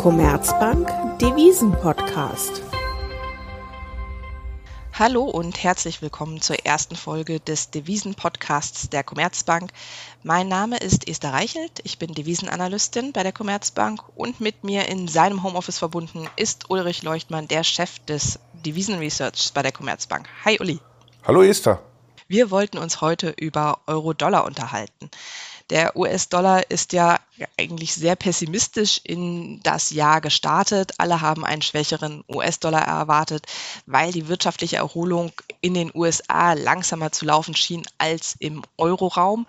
Commerzbank Devisen-Podcast. Hallo und herzlich willkommen zur ersten Folge des Devisen-Podcasts der Commerzbank. Mein Name ist Esther Reichelt, ich bin Devisenanalystin bei der Commerzbank und mit mir in seinem Homeoffice verbunden ist Ulrich Leuchtmann, der Chef des Devisen-Researchs bei der Commerzbank. Hi Uli. Hallo Esther. Wir wollten uns heute über Euro-Dollar unterhalten. Der US-Dollar ist ja eigentlich sehr pessimistisch in das Jahr gestartet. Alle haben einen schwächeren US-Dollar erwartet, weil die wirtschaftliche Erholung in den USA langsamer zu laufen schien als im Euroraum.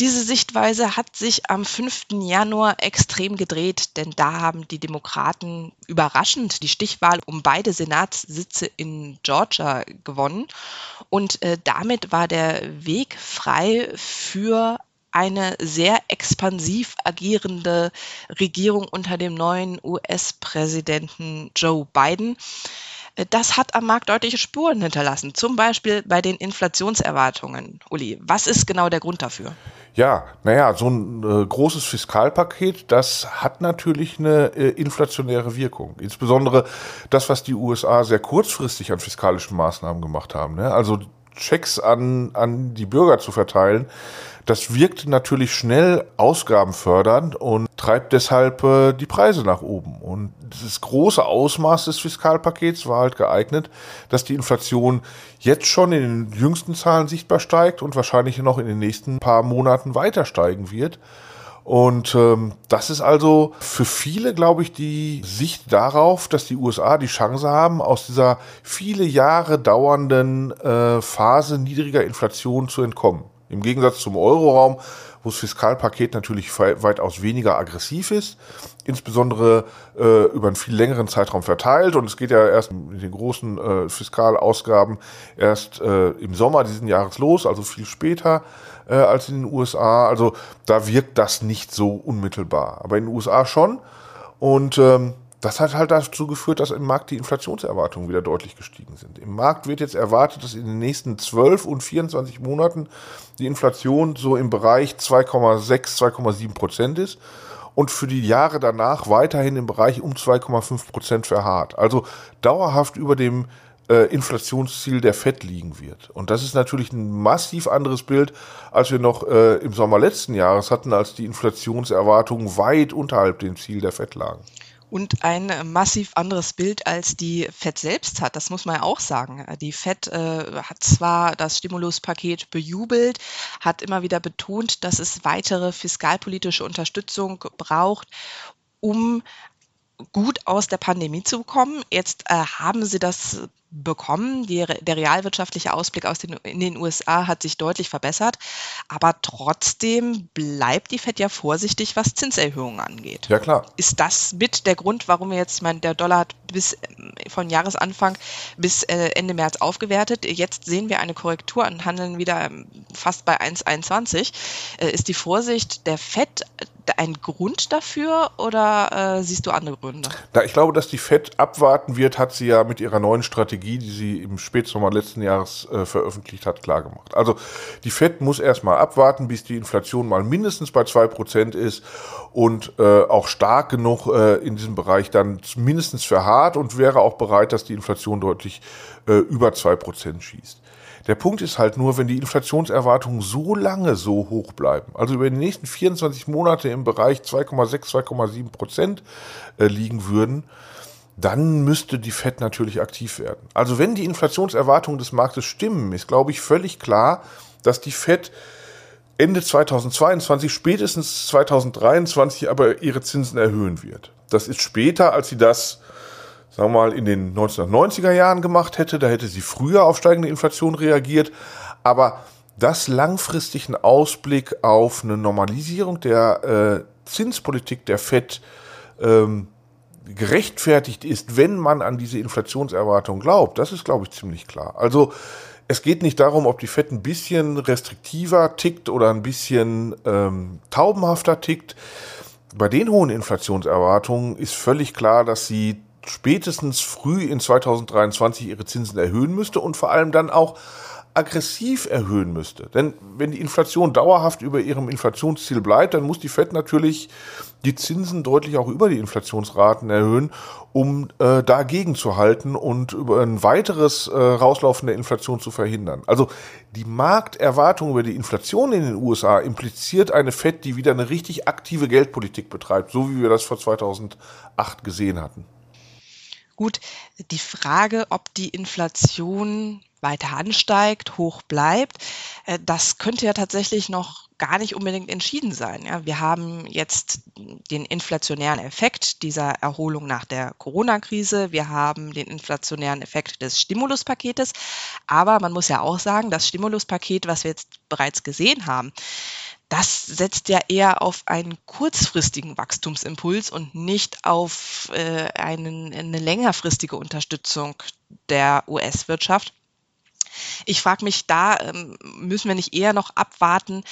Diese Sichtweise hat sich am 5. Januar extrem gedreht, denn da haben die Demokraten überraschend die Stichwahl um beide Senatssitze in Georgia gewonnen. Und äh, damit war der Weg frei für eine sehr expansiv agierende Regierung unter dem neuen US-Präsidenten Joe Biden. Das hat am Markt deutliche Spuren hinterlassen, zum Beispiel bei den Inflationserwartungen. Uli, was ist genau der Grund dafür? Ja, naja, so ein äh, großes Fiskalpaket, das hat natürlich eine äh, inflationäre Wirkung. Insbesondere das, was die USA sehr kurzfristig an fiskalischen Maßnahmen gemacht haben. Ne? Also Checks an, an die Bürger zu verteilen, das wirkt natürlich schnell ausgabenfördernd und treibt deshalb äh, die Preise nach oben. Und dieses große Ausmaß des Fiskalpakets war halt geeignet, dass die Inflation jetzt schon in den jüngsten Zahlen sichtbar steigt und wahrscheinlich noch in den nächsten paar Monaten weiter steigen wird. Und ähm, das ist also für viele, glaube ich, die Sicht darauf, dass die USA die Chance haben, aus dieser viele Jahre dauernden äh, Phase niedriger Inflation zu entkommen. Im Gegensatz zum Euroraum, wo das Fiskalpaket natürlich weitaus weniger aggressiv ist, insbesondere äh, über einen viel längeren Zeitraum verteilt. Und es geht ja erst mit den großen äh, Fiskalausgaben erst äh, im Sommer diesen Jahres los, also viel später äh, als in den USA. Also da wirkt das nicht so unmittelbar. Aber in den USA schon. Und ähm, das hat halt dazu geführt, dass im Markt die Inflationserwartungen wieder deutlich gestiegen sind. Im Markt wird jetzt erwartet, dass in den nächsten 12 und 24 Monaten die Inflation so im Bereich 2,6, 2,7 Prozent ist und für die Jahre danach weiterhin im Bereich um 2,5 Prozent verharrt. Also dauerhaft über dem äh, Inflationsziel der FED liegen wird. Und das ist natürlich ein massiv anderes Bild, als wir noch äh, im Sommer letzten Jahres hatten, als die Inflationserwartungen weit unterhalb dem Ziel der FED lagen und ein massiv anderes Bild als die FED selbst hat. Das muss man ja auch sagen. Die FED äh, hat zwar das Stimuluspaket bejubelt, hat immer wieder betont, dass es weitere fiskalpolitische Unterstützung braucht, um gut aus der Pandemie zu kommen. Jetzt äh, haben sie das bekommen. Die, der realwirtschaftliche Ausblick aus den, in den USA hat sich deutlich verbessert, aber trotzdem bleibt die Fed ja vorsichtig, was Zinserhöhungen angeht. Ja klar. Ist das mit der Grund, warum wir jetzt, ich meine, der Dollar hat bis von Jahresanfang bis äh, Ende März aufgewertet. Jetzt sehen wir eine Korrektur und handeln wieder ähm, fast bei 1,21. Äh, ist die Vorsicht der Fed ein Grund dafür oder äh, siehst du andere Gründe? Da ich glaube, dass die Fed abwarten wird, hat sie ja mit ihrer neuen Strategie, die sie im Spätsommer letzten Jahres äh, veröffentlicht hat, klargemacht. Also die Fed muss erstmal abwarten, bis die Inflation mal mindestens bei zwei Prozent ist und äh, auch stark genug äh, in diesem Bereich dann mindestens verharrt und wäre auch bereit, dass die Inflation deutlich äh, über zwei Prozent schießt. Der Punkt ist halt nur, wenn die Inflationserwartungen so lange so hoch bleiben, also über die nächsten 24 Monate im Bereich 2,6, 2,7 Prozent äh, liegen würden, dann müsste die Fed natürlich aktiv werden. Also wenn die Inflationserwartungen des Marktes stimmen, ist, glaube ich, völlig klar, dass die Fed Ende 2022, spätestens 2023 aber ihre Zinsen erhöhen wird. Das ist später, als sie das sagen wir mal, in den 1990er Jahren gemacht hätte. Da hätte sie früher auf steigende Inflation reagiert. Aber das langfristigen Ausblick auf eine Normalisierung der äh, Zinspolitik der FED ähm, gerechtfertigt ist, wenn man an diese Inflationserwartung glaubt, das ist, glaube ich, ziemlich klar. Also es geht nicht darum, ob die FED ein bisschen restriktiver tickt oder ein bisschen ähm, taubenhafter tickt. Bei den hohen Inflationserwartungen ist völlig klar, dass sie spätestens früh in 2023 ihre Zinsen erhöhen müsste und vor allem dann auch aggressiv erhöhen müsste. Denn wenn die Inflation dauerhaft über ihrem Inflationsziel bleibt, dann muss die Fed natürlich die Zinsen deutlich auch über die Inflationsraten erhöhen, um äh, dagegen zu halten und über ein weiteres äh, Rauslaufen der Inflation zu verhindern. Also die Markterwartung über die Inflation in den USA impliziert eine Fed, die wieder eine richtig aktive Geldpolitik betreibt, so wie wir das vor 2008 gesehen hatten. Gut, die Frage, ob die Inflation weiter ansteigt, hoch bleibt, äh, das könnte ja tatsächlich noch gar nicht unbedingt entschieden sein. Ja, wir haben jetzt den inflationären Effekt dieser Erholung nach der Corona-Krise. Wir haben den inflationären Effekt des Stimuluspaketes. Aber man muss ja auch sagen, das Stimuluspaket, was wir jetzt bereits gesehen haben, das setzt ja eher auf einen kurzfristigen Wachstumsimpuls und nicht auf äh, einen, eine längerfristige Unterstützung der US-Wirtschaft. Ich frage mich, da ähm, müssen wir nicht eher noch abwarten,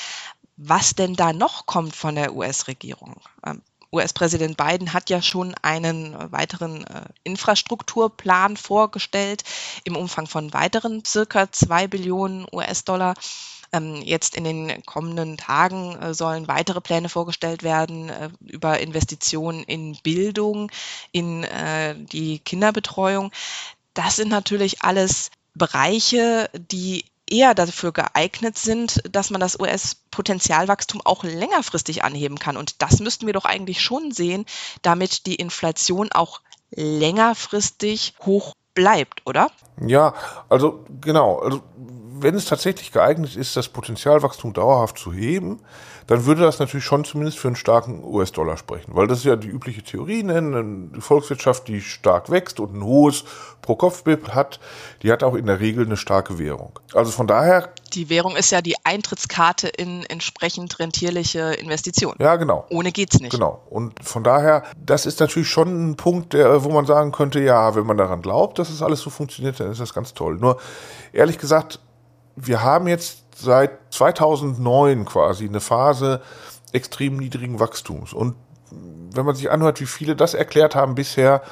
was denn da noch kommt von der US-Regierung. Ähm, US-Präsident Biden hat ja schon einen weiteren äh, Infrastrukturplan vorgestellt im Umfang von weiteren circa zwei Billionen US-Dollar. Ähm, jetzt in den kommenden Tagen äh, sollen weitere Pläne vorgestellt werden äh, über Investitionen in Bildung, in äh, die Kinderbetreuung. Das sind natürlich alles Bereiche, die eher dafür geeignet sind, dass man das US-Potenzialwachstum auch längerfristig anheben kann. Und das müssten wir doch eigentlich schon sehen, damit die Inflation auch längerfristig hoch bleibt, oder? Ja, also genau. Also wenn es tatsächlich geeignet ist, das Potenzialwachstum dauerhaft zu heben, dann würde das natürlich schon zumindest für einen starken US-Dollar sprechen. Weil das ist ja die übliche Theorie, ne? eine Volkswirtschaft, die stark wächst und ein hohes Pro-Kopf-BIP hat, die hat auch in der Regel eine starke Währung. Also von daher. Die Währung ist ja die Eintrittskarte in entsprechend rentierliche Investitionen. Ja, genau. Ohne geht's nicht. Genau. Und von daher, das ist natürlich schon ein Punkt, der, wo man sagen könnte, ja, wenn man daran glaubt, dass das alles so funktioniert, dann ist das ganz toll. Nur, ehrlich gesagt, wir haben jetzt seit 2009 quasi eine Phase extrem niedrigen Wachstums. Und wenn man sich anhört, wie viele das erklärt haben bisher,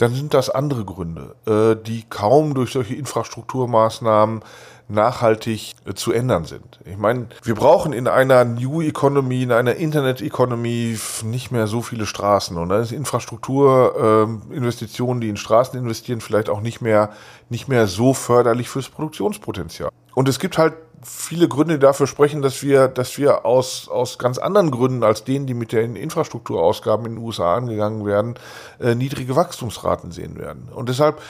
dann sind das andere Gründe, äh, die kaum durch solche Infrastrukturmaßnahmen nachhaltig äh, zu ändern sind. Ich meine, wir brauchen in einer New Economy, in einer Internet Economy nicht mehr so viele Straßen und dann ist Infrastrukturinvestitionen, ähm, die in Straßen investieren, vielleicht auch nicht mehr, nicht mehr so förderlich fürs Produktionspotenzial. Und es gibt halt viele Gründe, dafür sprechen, dass wir, dass wir aus, aus ganz anderen Gründen als denen, die mit den Infrastrukturausgaben in den USA angegangen werden, äh, niedrige Wachstumsraten sehen werden. Und deshalb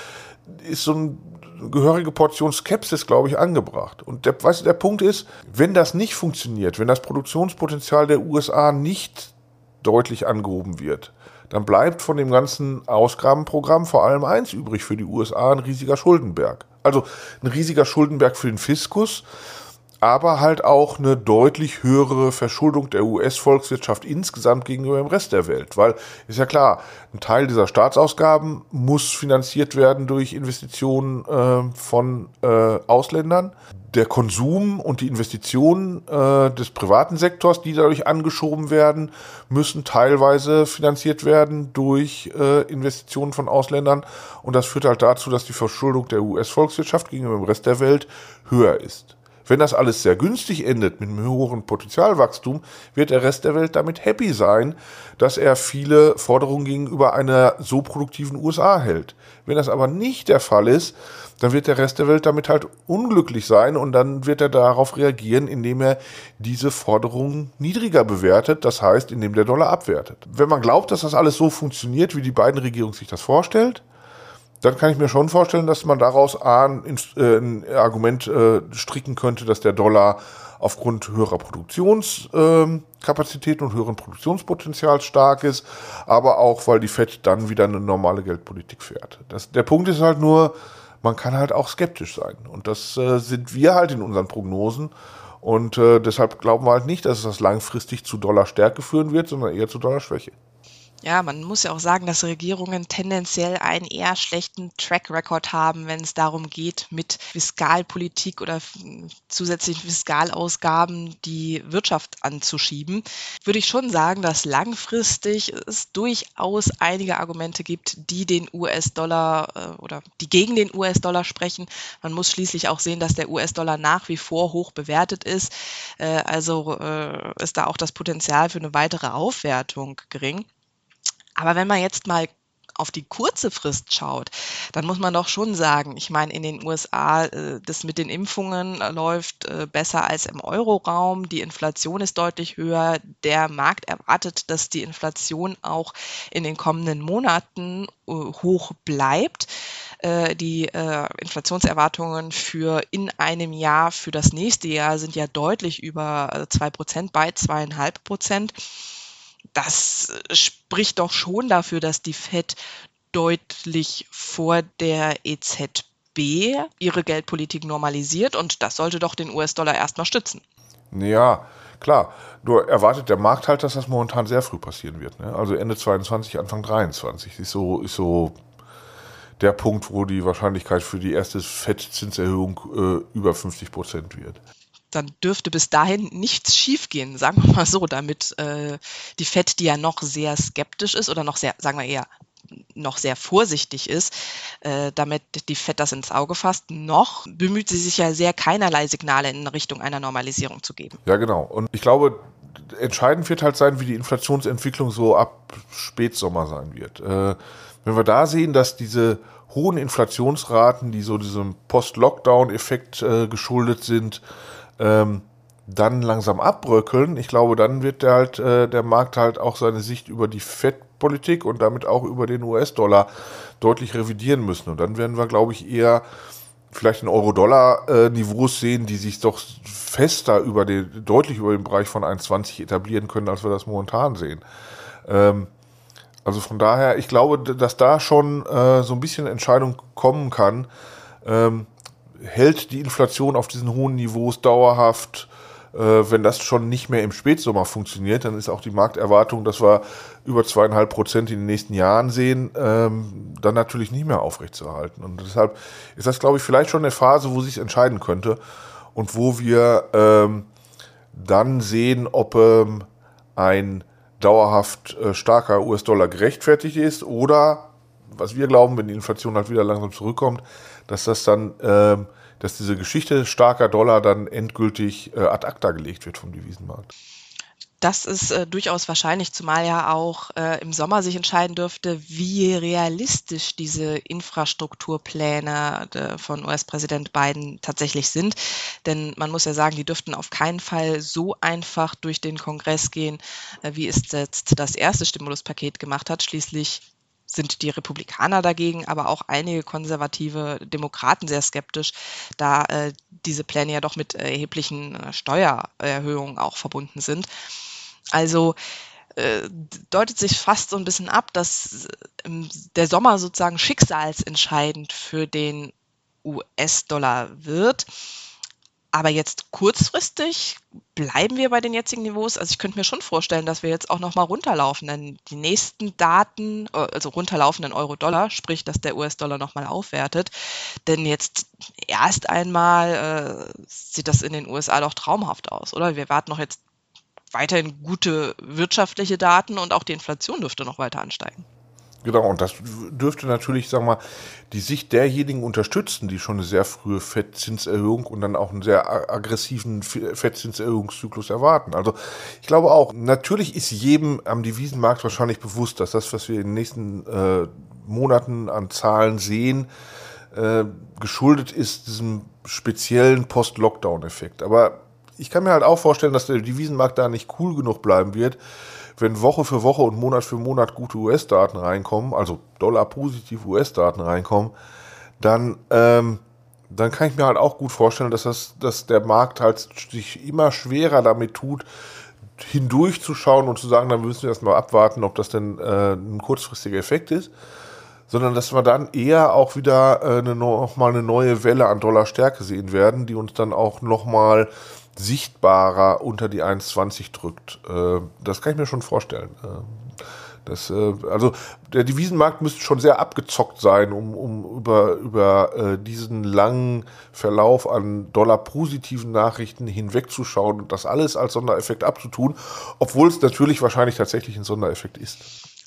ist so eine gehörige Portion Skepsis, glaube ich, angebracht. Und der, weißt der Punkt ist, wenn das nicht funktioniert, wenn das Produktionspotenzial der USA nicht deutlich angehoben wird, dann bleibt von dem ganzen Ausgabenprogramm vor allem eins übrig für die USA, ein riesiger Schuldenberg. Also ein riesiger Schuldenberg für den Fiskus, aber halt auch eine deutlich höhere Verschuldung der US-Volkswirtschaft insgesamt gegenüber dem Rest der Welt. Weil ist ja klar, ein Teil dieser Staatsausgaben muss finanziert werden durch Investitionen äh, von äh, Ausländern. Der Konsum und die Investitionen äh, des privaten Sektors, die dadurch angeschoben werden, müssen teilweise finanziert werden durch äh, Investitionen von Ausländern. Und das führt halt dazu, dass die Verschuldung der US-Volkswirtschaft gegenüber dem Rest der Welt höher ist. Wenn das alles sehr günstig endet mit einem höheren Potenzialwachstum, wird der Rest der Welt damit happy sein, dass er viele Forderungen gegenüber einer so produktiven USA hält. Wenn das aber nicht der Fall ist, dann wird der Rest der Welt damit halt unglücklich sein und dann wird er darauf reagieren, indem er diese Forderungen niedriger bewertet, das heißt, indem der Dollar abwertet. Wenn man glaubt, dass das alles so funktioniert, wie die beiden Regierungen sich das vorstellt, dann kann ich mir schon vorstellen, dass man daraus ein, äh, ein Argument äh, stricken könnte, dass der Dollar aufgrund höherer Produktionskapazität ähm, und höheren Produktionspotenzials stark ist, aber auch, weil die FED dann wieder eine normale Geldpolitik fährt. Das, der Punkt ist halt nur, man kann halt auch skeptisch sein. Und das äh, sind wir halt in unseren Prognosen. Und äh, deshalb glauben wir halt nicht, dass das langfristig zu Dollarstärke führen wird, sondern eher zu Dollarschwäche. Ja, man muss ja auch sagen, dass Regierungen tendenziell einen eher schlechten Track Record haben, wenn es darum geht, mit Fiskalpolitik oder zusätzlichen Fiskalausgaben die Wirtschaft anzuschieben. Würde ich schon sagen, dass langfristig es durchaus einige Argumente gibt, die den US-Dollar äh, oder die gegen den US-Dollar sprechen. Man muss schließlich auch sehen, dass der US-Dollar nach wie vor hoch bewertet ist. Äh, also äh, ist da auch das Potenzial für eine weitere Aufwertung gering. Aber wenn man jetzt mal auf die kurze Frist schaut, dann muss man doch schon sagen, ich meine, in den USA, äh, das mit den Impfungen äh, läuft äh, besser als im Euroraum, die Inflation ist deutlich höher, der Markt erwartet, dass die Inflation auch in den kommenden Monaten hoch bleibt. Die Inflationserwartungen für in einem Jahr, für das nächste Jahr sind ja deutlich über zwei Prozent, bei zweieinhalb Prozent das spricht doch schon dafür, dass die Fed deutlich vor der EZB ihre Geldpolitik normalisiert und das sollte doch den US-Dollar erstmal stützen. Ja, klar. Nur erwartet der Markt halt, dass das momentan sehr früh passieren wird. Ne? Also Ende 22, Anfang 23 ist so, ist so der Punkt, wo die Wahrscheinlichkeit für die erste FED-Zinserhöhung äh, über 50 Prozent wird dann dürfte bis dahin nichts schiefgehen, sagen wir mal so, damit äh, die FED, die ja noch sehr skeptisch ist oder noch sehr, sagen wir eher, noch sehr vorsichtig ist, äh, damit die FED das ins Auge fasst, noch bemüht sie sich ja sehr keinerlei Signale in Richtung einer Normalisierung zu geben. Ja, genau. Und ich glaube, entscheidend wird halt sein, wie die Inflationsentwicklung so ab Spätsommer sein wird. Äh, wenn wir da sehen, dass diese hohen Inflationsraten, die so diesem Post-Lockdown-Effekt äh, geschuldet sind, ähm, dann langsam abbröckeln, ich glaube, dann wird der halt äh, der Markt halt auch seine Sicht über die Fettpolitik und damit auch über den US-Dollar deutlich revidieren müssen. Und dann werden wir, glaube ich, eher vielleicht in Euro-Dollar-Niveaus sehen, die sich doch fester über den, deutlich über den Bereich von 1,20 etablieren können, als wir das momentan sehen. Ähm, also von daher, ich glaube, dass da schon äh, so ein bisschen Entscheidung kommen kann. Ähm, hält die Inflation auf diesen hohen Niveaus dauerhaft. Äh, wenn das schon nicht mehr im Spätsommer funktioniert, dann ist auch die Markterwartung, dass wir über zweieinhalb Prozent in den nächsten Jahren sehen, ähm, dann natürlich nicht mehr aufrechtzuerhalten. Und deshalb ist das, glaube ich, vielleicht schon eine Phase, wo sich entscheiden könnte und wo wir ähm, dann sehen, ob ähm, ein dauerhaft äh, starker US-Dollar gerechtfertigt ist oder, was wir glauben, wenn die Inflation halt wieder langsam zurückkommt, dass das dann, äh, dass diese Geschichte starker Dollar dann endgültig äh, ad acta gelegt wird vom Devisenmarkt. Das ist äh, durchaus wahrscheinlich, zumal ja auch äh, im Sommer sich entscheiden dürfte, wie realistisch diese Infrastrukturpläne äh, von US-Präsident Biden tatsächlich sind. Denn man muss ja sagen, die dürften auf keinen Fall so einfach durch den Kongress gehen, äh, wie es jetzt das erste Stimuluspaket gemacht hat. Schließlich sind die Republikaner dagegen, aber auch einige konservative Demokraten sehr skeptisch, da äh, diese Pläne ja doch mit erheblichen äh, Steuererhöhungen auch verbunden sind. Also äh, deutet sich fast so ein bisschen ab, dass äh, der Sommer sozusagen schicksalsentscheidend für den US-Dollar wird. Aber jetzt kurzfristig bleiben wir bei den jetzigen Niveaus. Also ich könnte mir schon vorstellen, dass wir jetzt auch nochmal runterlaufen. Denn die nächsten Daten, äh, also runterlaufenden Euro-Dollar, sprich, dass der US-Dollar nochmal aufwertet. Denn jetzt erst einmal äh, sieht das in den USA doch traumhaft aus, oder? Wir warten noch jetzt weiterhin gute wirtschaftliche Daten und auch die Inflation dürfte noch weiter ansteigen. Genau, und das dürfte natürlich, sagen wir mal, die Sicht derjenigen unterstützen, die schon eine sehr frühe Fettzinserhöhung und dann auch einen sehr aggressiven Fettzinserhöhungszyklus erwarten. Also ich glaube auch, natürlich ist jedem am Devisenmarkt wahrscheinlich bewusst, dass das, was wir in den nächsten äh, Monaten an Zahlen sehen, äh, geschuldet ist diesem speziellen Post-Lockdown-Effekt. Aber ich kann mir halt auch vorstellen, dass der Devisenmarkt da nicht cool genug bleiben wird, wenn Woche für Woche und Monat für Monat gute US-Daten reinkommen, also Dollar-positiv US-Daten reinkommen, dann, ähm, dann kann ich mir halt auch gut vorstellen, dass, das, dass der Markt halt sich immer schwerer damit tut, hindurchzuschauen und zu sagen, dann müssen wir erstmal abwarten, ob das denn äh, ein kurzfristiger Effekt ist, sondern dass wir dann eher auch wieder äh, eine, nochmal eine neue Welle an Dollarstärke sehen werden, die uns dann auch nochmal sichtbarer unter die 1,20 drückt. Äh, das kann ich mir schon vorstellen. Äh, Das, äh, also der Devisenmarkt müsste schon sehr abgezockt sein, um, um über, über äh, diesen langen Verlauf an dollar-positiven Nachrichten hinwegzuschauen und das alles als Sondereffekt abzutun, obwohl es natürlich wahrscheinlich tatsächlich ein Sondereffekt ist.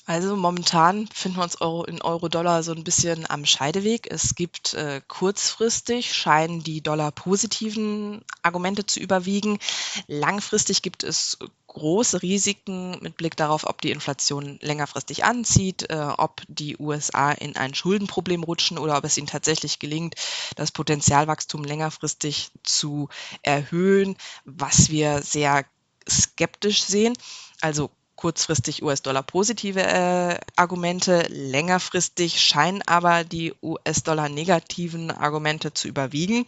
Also momentan finden wir uns Euro in Euro-Dollar so ein bisschen am Scheideweg. Es gibt äh, kurzfristig scheinen die Dollar-positiven Argumente zu überwiegen. Langfristig gibt es große Risiken mit Blick darauf, ob die Inflation längerfristig anzieht, äh, ob die USA in ein Schuldenproblem rutschen oder ob es ihnen tatsächlich gelingt, das Potenzialwachstum längerfristig zu erhöhen, was wir sehr skeptisch sehen. Also kurzfristig US-Dollar positive äh, Argumente, längerfristig scheinen aber die US-Dollar negativen Argumente zu überwiegen.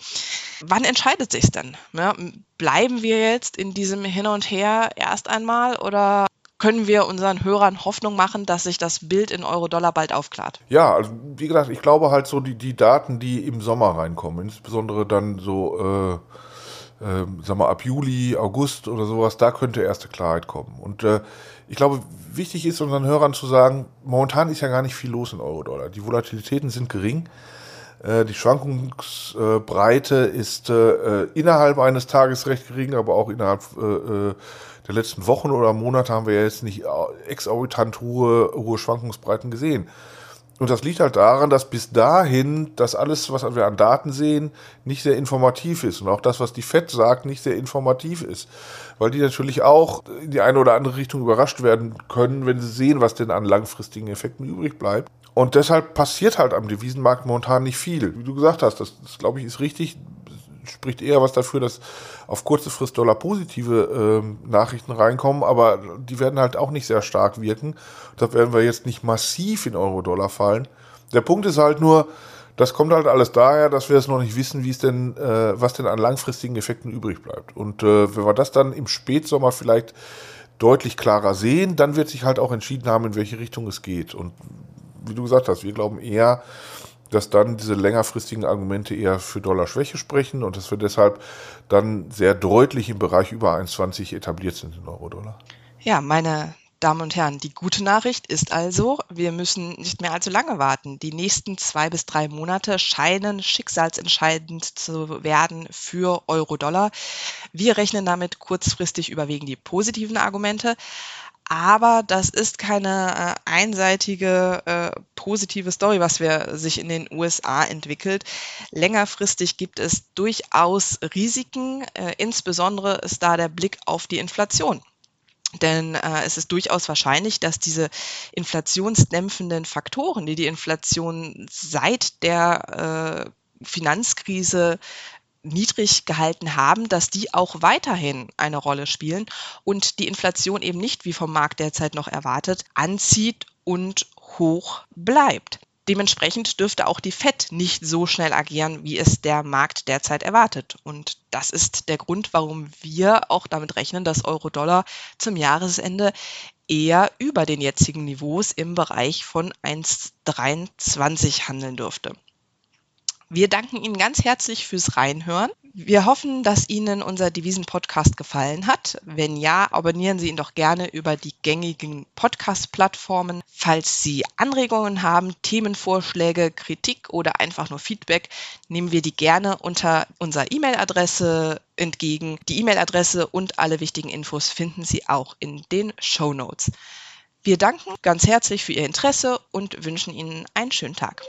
Wann entscheidet sich denn? Ja, bleiben wir jetzt in diesem Hin und Her erst einmal oder können wir unseren Hörern Hoffnung machen, dass sich das Bild in Euro-Dollar bald aufklart? Ja, also wie gesagt, ich glaube halt so die, die Daten, die im Sommer reinkommen, insbesondere dann so äh, äh, sag mal, ab Juli, August oder sowas, da könnte erste Klarheit kommen. Und äh, ich glaube, wichtig ist unseren Hörern zu sagen, momentan ist ja gar nicht viel los in Euro-Dollar. Die Volatilitäten sind gering. Äh, die Schwankungsbreite ist äh, innerhalb eines Tages recht gering, aber auch innerhalb äh, der letzten Wochen oder Monate haben wir ja jetzt nicht exorbitant hohe, hohe Schwankungsbreiten gesehen. Und das liegt halt daran, dass bis dahin das alles, was wir an Daten sehen, nicht sehr informativ ist. Und auch das, was die FED sagt, nicht sehr informativ ist. Weil die natürlich auch in die eine oder andere Richtung überrascht werden können, wenn sie sehen, was denn an langfristigen Effekten übrig bleibt. Und deshalb passiert halt am Devisenmarkt momentan nicht viel. Wie du gesagt hast, das, das glaube ich, ist richtig spricht eher was dafür, dass auf kurze Frist Dollar positive äh, Nachrichten reinkommen, aber die werden halt auch nicht sehr stark wirken. Da werden wir jetzt nicht massiv in Euro-Dollar fallen. Der Punkt ist halt nur, das kommt halt alles daher, dass wir es noch nicht wissen, wie es denn, äh, was denn an langfristigen Effekten übrig bleibt. Und äh, wenn wir das dann im Spätsommer vielleicht deutlich klarer sehen, dann wird sich halt auch entschieden haben, in welche Richtung es geht. Und wie du gesagt hast, wir glauben eher, dass dann diese längerfristigen Argumente eher für Dollarschwäche sprechen und dass wir deshalb dann sehr deutlich im Bereich über 1,20 etabliert sind in Euro-Dollar. Ja, meine Damen und Herren, die gute Nachricht ist also, wir müssen nicht mehr allzu lange warten. Die nächsten zwei bis drei Monate scheinen schicksalsentscheidend zu werden für Euro-Dollar. Wir rechnen damit kurzfristig überwiegen die positiven Argumente. Aber das ist keine äh, einseitige äh, positive Story, was wir sich in den USA entwickelt. Längerfristig gibt es durchaus Risiken. Äh, insbesondere ist da der Blick auf die Inflation. Denn äh, es ist durchaus wahrscheinlich, dass diese inflationsdämpfenden Faktoren, die die Inflation seit der äh, Finanzkrise niedrig gehalten haben, dass die auch weiterhin eine Rolle spielen und die Inflation eben nicht, wie vom Markt derzeit noch erwartet, anzieht und hoch bleibt. Dementsprechend dürfte auch die Fed nicht so schnell agieren, wie es der Markt derzeit erwartet. Und das ist der Grund, warum wir auch damit rechnen, dass Euro-Dollar zum Jahresende eher über den jetzigen Niveaus im Bereich von 1,23 handeln dürfte. Wir danken Ihnen ganz herzlich fürs Reinhören. Wir hoffen, dass Ihnen unser Devisen-Podcast gefallen hat. Wenn ja, abonnieren Sie ihn doch gerne über die gängigen Podcast-Plattformen. Falls Sie Anregungen haben, Themenvorschläge, Kritik oder einfach nur Feedback, nehmen wir die gerne unter unserer E-Mail-Adresse entgegen. Die E-Mail-Adresse und alle wichtigen Infos finden Sie auch in den Show Notes. Wir danken ganz herzlich für Ihr Interesse und wünschen Ihnen einen schönen Tag.